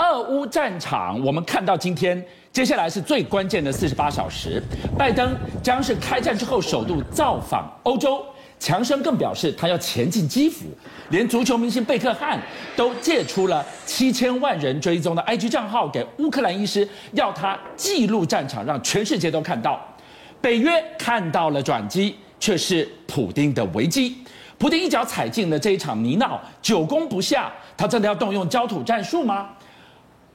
俄乌战场，我们看到今天接下来是最关键的四十八小时，拜登将是开战之后首度造访欧洲。强生更表示，他要前进基辅，连足球明星贝克汉都借出了七千万人追踪的 IG 账号给乌克兰医师，要他记录战场，让全世界都看到。北约看到了转机，却是普丁的危机。普丁一脚踩进了这一场泥淖，久攻不下，他真的要动用焦土战术吗？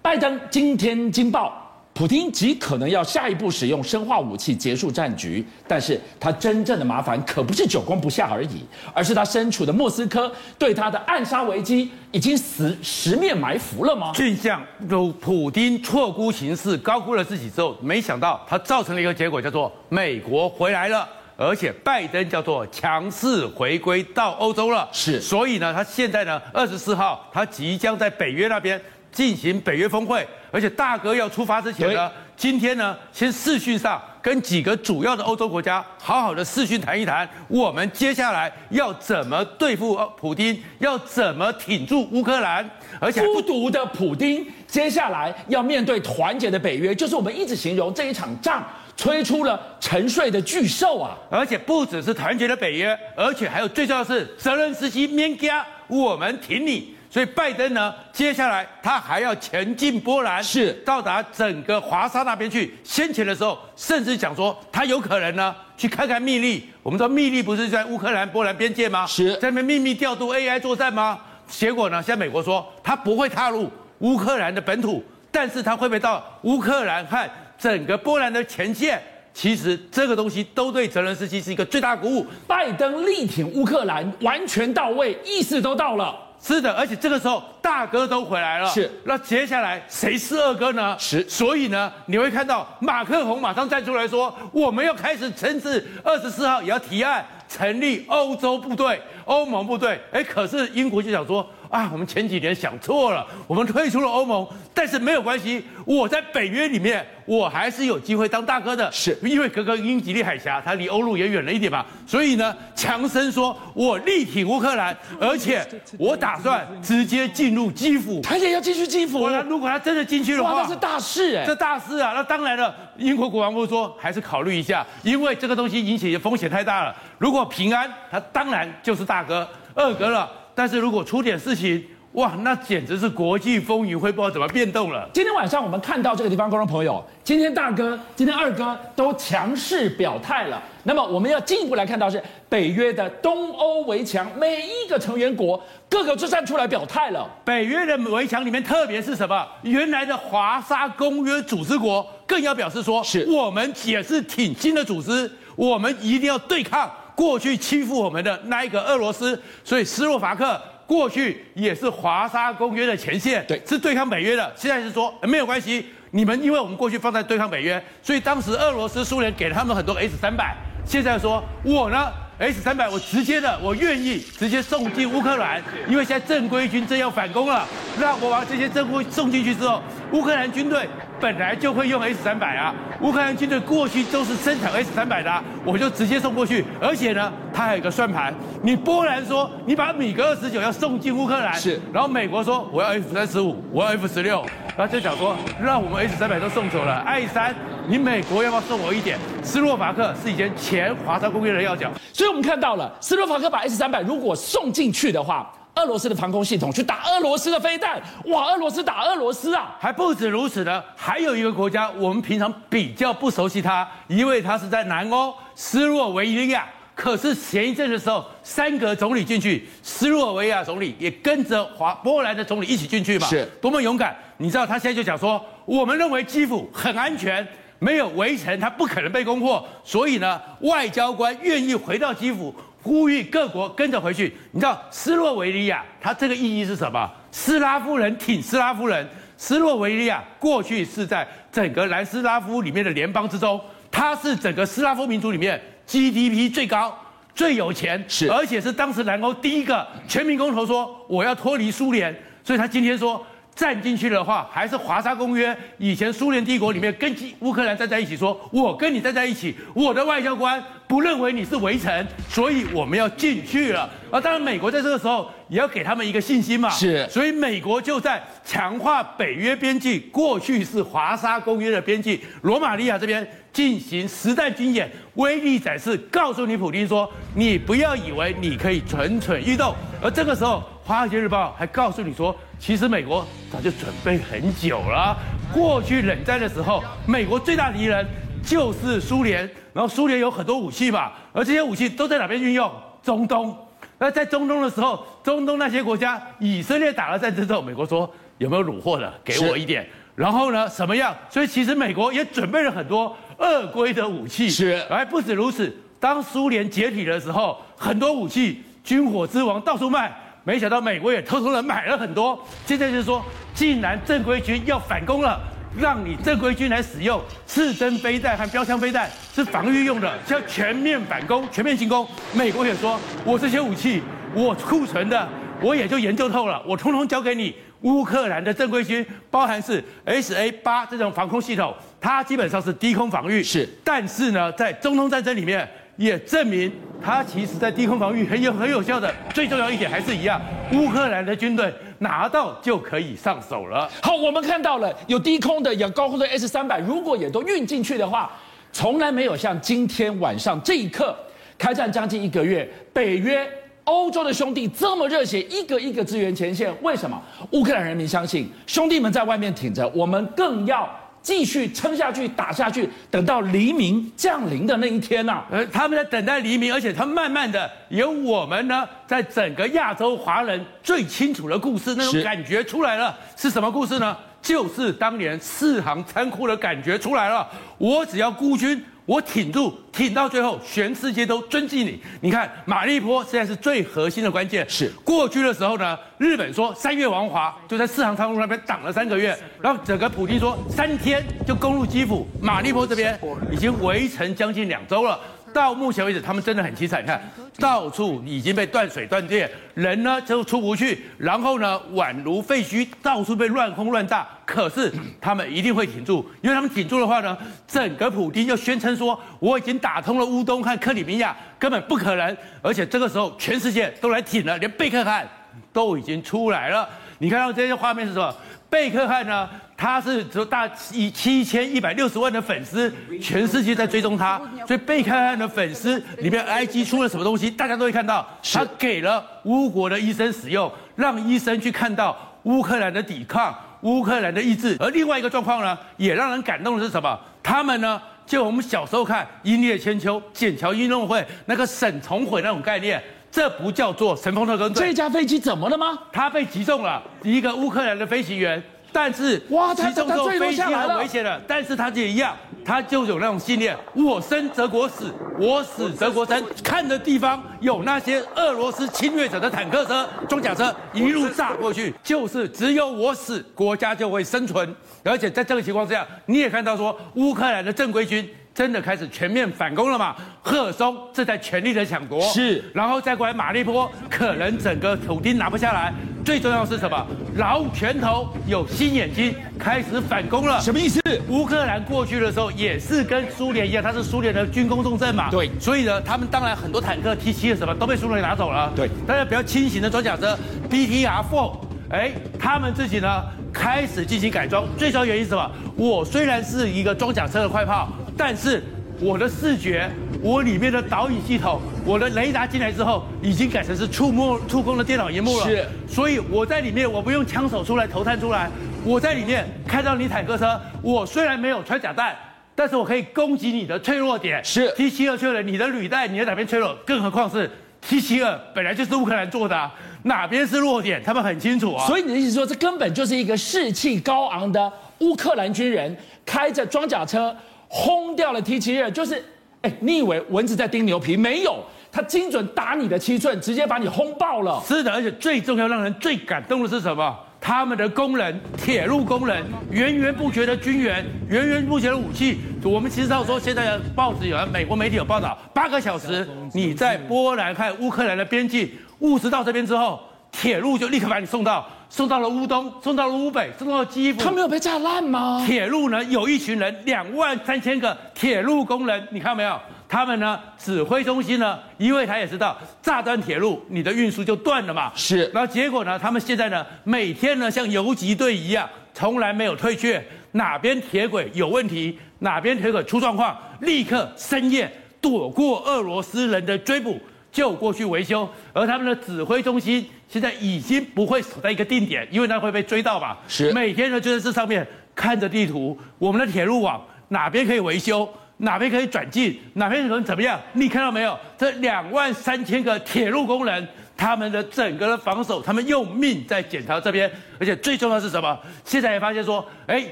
拜登今天惊爆。普京极可能要下一步使用生化武器结束战局，但是他真正的麻烦可不是久攻不下而已，而是他身处的莫斯科对他的暗杀危机已经十十面埋伏了吗？俊相，如普京错估形势，高估了自己之后，没想到他造成了一个结果，叫做美国回来了，而且拜登叫做强势回归到欧洲了。是，所以呢，他现在呢，二十四号他即将在北约那边。进行北约峰会，而且大哥要出发之前呢，今天呢，先视讯上跟几个主要的欧洲国家好好的视讯谈一谈，我们接下来要怎么对付普丁，要怎么挺住乌克兰，而且孤独的普丁接下来要面对团结的北约，就是我们一直形容这一场仗吹出了沉睡的巨兽啊！而且不只是团结的北约，而且还有最重要的是泽伦斯基面家，我们挺你。所以拜登呢，接下来他还要前进波兰，是到达整个华沙那边去。先前的时候，甚至讲说他有可能呢去看看密利。我们说密利不是在乌克兰波兰边界吗？是在那边秘密调度 AI 作战吗？结果呢，现在美国说他不会踏入乌克兰的本土，但是他会不会到乌克兰和整个波兰的前线？其实这个东西都对泽连斯基是一个最大鼓舞。拜登力挺乌克兰，完全到位，意思都到了。是的，而且这个时候大哥都回来了。是，那接下来谁是二哥呢？是，所以呢，你会看到马克宏马上站出来说，我们要开始甚至二十四号也要提案成立欧洲部队、欧盟部队。哎，可是英国就想说。啊，我们前几年想错了，我们退出了欧盟，但是没有关系，我在北约里面，我还是有机会当大哥的，是因为隔个英吉利海峡，它离欧陆也远了一点嘛，所以呢，强生说我力挺乌克兰，而且我打算直接进入基辅，他也要进去基辅。那如果他真的进去的话，那是大事哎，这大事啊，那当然了，英国国防部说还是考虑一下，因为这个东西引起的风险太大了。如果平安，他当然就是大哥、二哥了。但是如果出点事情，哇，那简直是国际风云会不知道怎么变动了。今天晚上我们看到这个地方，观众朋友，今天大哥、今天二哥都强势表态了。那么我们要进一步来看到是北约的东欧围墙，每一个成员国各个就站出来表态了。北约的围墙里面，特别是什么？原来的华沙公约组织国更要表示说，是我们也是挺新的组织，我们一定要对抗。过去欺负我们的那一个俄罗斯，所以斯洛伐克过去也是华沙公约的前线，对，是对抗北约的。现在是说没有关系，你们因为我们过去放在对抗北约，所以当时俄罗斯、苏联给了他们很多 S 三百，现在说我呢。S 三百，我直接的，我愿意直接送进乌克兰，因为现在正规军正要反攻了。那我把这些正规送进去之后，乌克兰军队本来就会用 S 三百啊，乌克兰军队过去都是生产 S 三百的啊，我就直接送过去。而且呢，他还有一个算盘，你波兰说你把米格二十九要送进乌克兰，是，然后美国说我要 F 三十五，我要 F 十六，然后就想说让我们 S 三百都送走了，I 三。你美国要不要送我一点？斯洛伐克是以前前华沙公约的要角，所以我们看到了斯洛伐克把 S 三百如果送进去的话，俄罗斯的防空系统去打俄罗斯的飞弹，哇，俄罗斯打俄罗斯啊！还不止如此呢，还有一个国家我们平常比较不熟悉它，因为它是在南欧斯洛维尼亚。可是前一阵的时候，三个总理进去，斯洛维亚总理也跟着华波兰的总理一起进去嘛，是多么勇敢！你知道他现在就讲说，我们认为基辅很安全。没有围城，他不可能被攻破。所以呢，外交官愿意回到基辅，呼吁各国跟着回去。你知道斯洛维尼亚，它这个意义是什么？斯拉夫人挺斯拉夫人。斯洛维尼亚过去是在整个南斯拉夫里面的联邦之中，它是整个斯拉夫民族里面 GDP 最高、最有钱，是而且是当时南欧第一个全民公投说我要脱离苏联。所以他今天说。站进去的话，还是华沙公约以前苏联帝国里面跟乌克兰站在一起说，说我跟你站在一起，我的外交官不认为你是围城，所以我们要进去了。啊当然，美国在这个时候也要给他们一个信心嘛。是，所以美国就在强化北约边境，过去是华沙公约的边境，罗马尼亚这边进行实弹军演，威力展示，告诉你普京说，你不要以为你可以蠢蠢欲动。而这个时候，《华尔街日报》还告诉你说。其实美国早就准备很久了。过去冷战的时候，美国最大敌人就是苏联，然后苏联有很多武器嘛，而这些武器都在哪边运用？中东。那在中东的时候，中东那些国家，以色列打了战争之后，美国说有没有虏获的？给我一点。然后呢，什么样？所以其实美国也准备了很多俄规的武器。是。而不止如此，当苏联解体的时候，很多武器，军火之王到处卖。没想到美国也偷偷的买了很多，现在就是说，既然正规军要反攻了，让你正规军来使用刺针飞弹和标枪飞弹是防御用的，要全面反攻、全面进攻。美国也说，我这些武器我库存的，我也就研究透了，我通通交给你。乌克兰的正规军，包含是 SA 八这种防空系统，它基本上是低空防御。是，但是呢，在中东战争里面。也证明它其实在低空防御很有很有效的。最重要一点还是一样，乌克兰的军队拿到就可以上手了。好，我们看到了有低空的，有高空的 S 三百，如果也都运进去的话，从来没有像今天晚上这一刻，开战将近一个月，北约欧洲的兄弟这么热血，一个一个支援前线。为什么？乌克兰人民相信兄弟们在外面挺着，我们更要。继续撑下去，打下去，等到黎明降临的那一天呐、啊！呃，他们在等待黎明，而且他慢慢的有我们呢，在整个亚洲华人最清楚的故事，那种感觉出来了。是，是什么故事呢？就是当年四行仓库的感觉出来了。我只要孤军。我挺住，挺到最后，全世界都尊敬你。你看，马立坡现在是最核心的关键。是过去的时候呢，日本说三月王华，就在四行仓库那边挡了三个月，然后整个普京说三天就攻入基辅，马立坡这边已经围城将近两周了。到目前为止，他们真的很凄惨。你看，到处已经被断水断电，人呢就出不去，然后呢宛如废墟，到处被乱轰乱炸。可是他们一定会挺住，因为他们挺住的话呢，整个普丁就宣称说我已经打通了乌东和克里米亚，根本不可能。而且这个时候全世界都来挺了，连贝克汉都已经出来了。你看到这些画面是什么？贝克汉呢？他是有大以七千一百六十万的粉丝，全世界在追踪他。所以贝克汉的粉丝里面，IG 出了什么东西，大家都会看到。他给了乌国的医生使用，让医生去看到乌克兰的抵抗、乌克兰的意志。而另外一个状况呢，也让人感动的是什么？他们呢，就我们小时候看《英烈千秋》、剑桥运动会那个沈从毁那种概念。这不叫做神风特攻队。这架飞机怎么了吗？它被击中了，一个乌克兰的飞行员。但是哇，击中之后飞机很危险的。但是他也一样，他就有那种信念：我生则国死，我死则国生。看的地方有那些俄罗斯侵略者的坦克车、装甲车一路炸过去，就是只有我死，国家就会生存。而且在这个情况之下，你也看到说，乌克兰的正规军。真的开始全面反攻了嘛？赫尔松正在全力的抢夺，是，然后再过来马利坡，可能整个土丁拿不下来。最重要是什么？老拳头有新眼睛，开始反攻了。什么意思？乌克兰过去的时候也是跟苏联一样，它是苏联的军工重镇嘛。对，所以呢，他们当然很多坦克 T 七的什么都被苏联拿走了。对，大家比较轻型的装甲车 BTR Four，哎，他们自己呢开始进行改装。最主要原因是什么？我虽然是一个装甲车的快炮。但是我的视觉，我里面的导引系统，我的雷达进来之后，已经改成是触摸触控的电脑荧幕了。是，所以我在里面，我不用枪手出来投弹出来，我在里面看到你坦克车，我虽然没有穿甲弹，但是我可以攻击你的脆弱点。是 T 七二脆弱，你的履带，你的哪边脆弱？更何况是 T 七二本来就是乌克兰做的啊，哪边是弱点，他们很清楚啊。所以你的意思说，这根本就是一个士气高昂的乌克兰军人开着装甲车。轰掉了 T 七二，就是，哎，你以为蚊子在叮牛皮？没有，它精准打你的七寸，直接把你轰爆了。是的，而且最重要、让人最感动的是什么？他们的工人，铁路工人，源源不绝的军援，源源不绝的武器。我们其实知道说，现在的报纸有，美国媒体有报道，八个小时你在波兰和乌克兰的边境，物资到这边之后，铁路就立刻把你送到。送到了乌东，送到了乌北，送到了基辅。他没有被炸烂吗？铁路呢，有一群人，两万三千个铁路工人，你看到没有？他们呢，指挥中心呢，因为他也知道炸断铁路，你的运输就断了嘛。是。然后结果呢，他们现在呢，每天呢，像游击队一样，从来没有退却。哪边铁轨有问题，哪边铁轨出状况，立刻深夜躲过俄罗斯人的追捕，就过去维修。而他们的指挥中心现在已经不会守在一个定点，因为那会被追到嘛。是。每天呢就在这上面看着地图，我们的铁路网哪边可以维修，哪边可以转进，哪边可能怎么样？你看到没有？这两万三千个铁路工人。他们的整个的防守，他们用命在检查这边，而且最重要的是什么？现在也发现说，哎，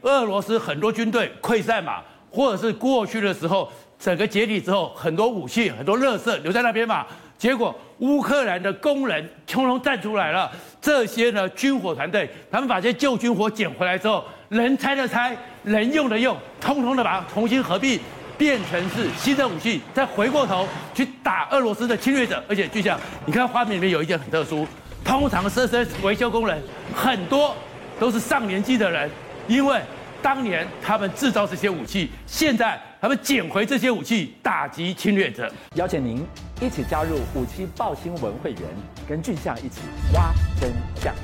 俄罗斯很多军队溃散嘛，或者是过去的时候，整个解体之后，很多武器、很多垃圾留在那边嘛。结果乌克兰的工人通通站出来了，这些呢军火团队，他们把这些旧军火捡回来之后，能拆的拆，能用的用，通通的把它重新合并。变成是新的武器，再回过头去打俄罗斯的侵略者，而且就像你看画面里面有一件很特殊，通常这些维修工人很多都是上年纪的人，因为当年他们制造这些武器，现在他们捡回这些武器打击侵略者。邀请您一起加入五七报新闻会员，跟俊相一起挖真相。